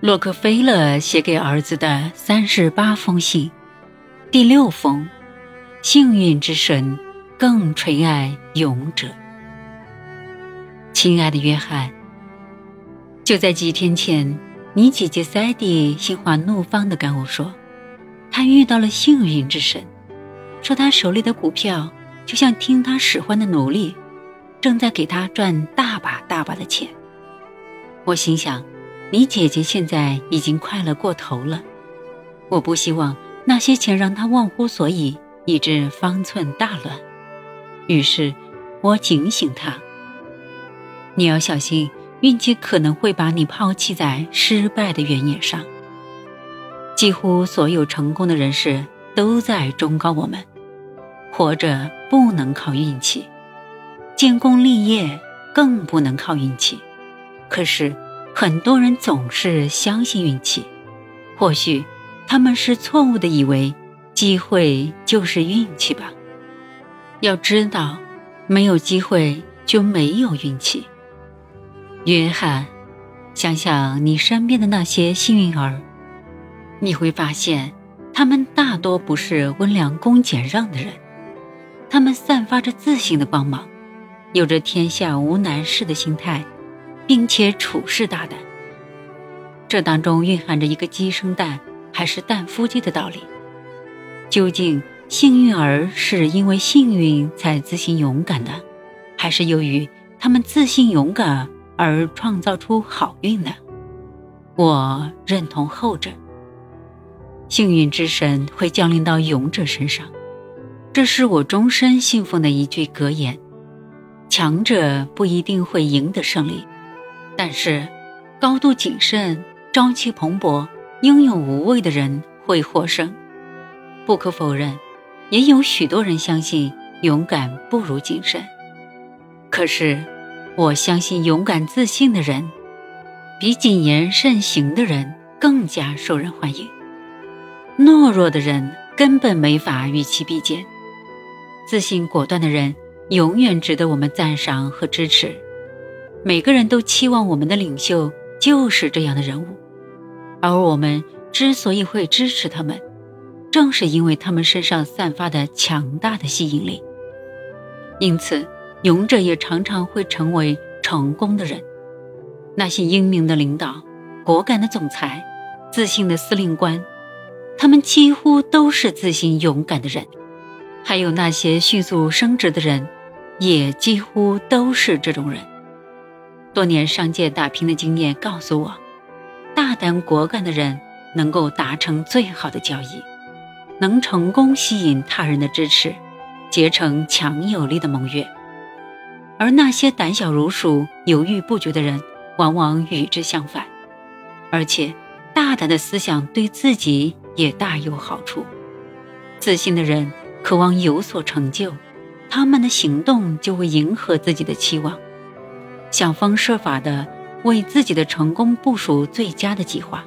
洛克菲勒写给儿子的三十八封信，第六封：幸运之神更垂爱勇者。亲爱的约翰，就在几天前，你姐姐塞蒂心花怒放地跟我说，她遇到了幸运之神，说她手里的股票就像听她使唤的奴隶，正在给她赚大把大把的钱。我心想。你姐姐现在已经快乐过头了，我不希望那些钱让她忘乎所以，以致方寸大乱。于是，我警醒她：你要小心，运气可能会把你抛弃在失败的原野上。几乎所有成功的人士都在忠告我们：活着不能靠运气，建功立业更不能靠运气。可是。很多人总是相信运气，或许他们是错误的，以为机会就是运气吧。要知道，没有机会就没有运气。约翰，想想你身边的那些幸运儿，你会发现，他们大多不是温良恭俭让的人，他们散发着自信的光芒，有着天下无难事的心态。并且处事大胆，这当中蕴含着一个鸡生蛋还是蛋孵鸡的道理。究竟幸运儿是因为幸运才自信勇敢的，还是由于他们自信勇敢而创造出好运呢？我认同后者。幸运之神会降临到勇者身上，这是我终身信奉的一句格言。强者不一定会赢得胜利。但是，高度谨慎、朝气蓬勃、英勇无畏的人会获胜。不可否认，也有许多人相信勇敢不如谨慎。可是，我相信勇敢自信的人，比谨言慎行的人更加受人欢迎。懦弱的人根本没法与其比肩。自信果断的人，永远值得我们赞赏和支持。每个人都期望我们的领袖就是这样的人物，而我们之所以会支持他们，正是因为他们身上散发的强大的吸引力。因此，勇者也常常会成为成功的人。那些英明的领导、果敢的总裁、自信的司令官，他们几乎都是自信勇敢的人。还有那些迅速升职的人，也几乎都是这种人。多年商界打拼的经验告诉我，大胆果敢的人能够达成最好的交易，能成功吸引他人的支持，结成强有力的盟约。而那些胆小如鼠、犹豫不决的人，往往与之相反。而且，大胆的思想对自己也大有好处。自信的人渴望有所成就，他们的行动就会迎合自己的期望。想方设法的为自己的成功部署最佳的计划，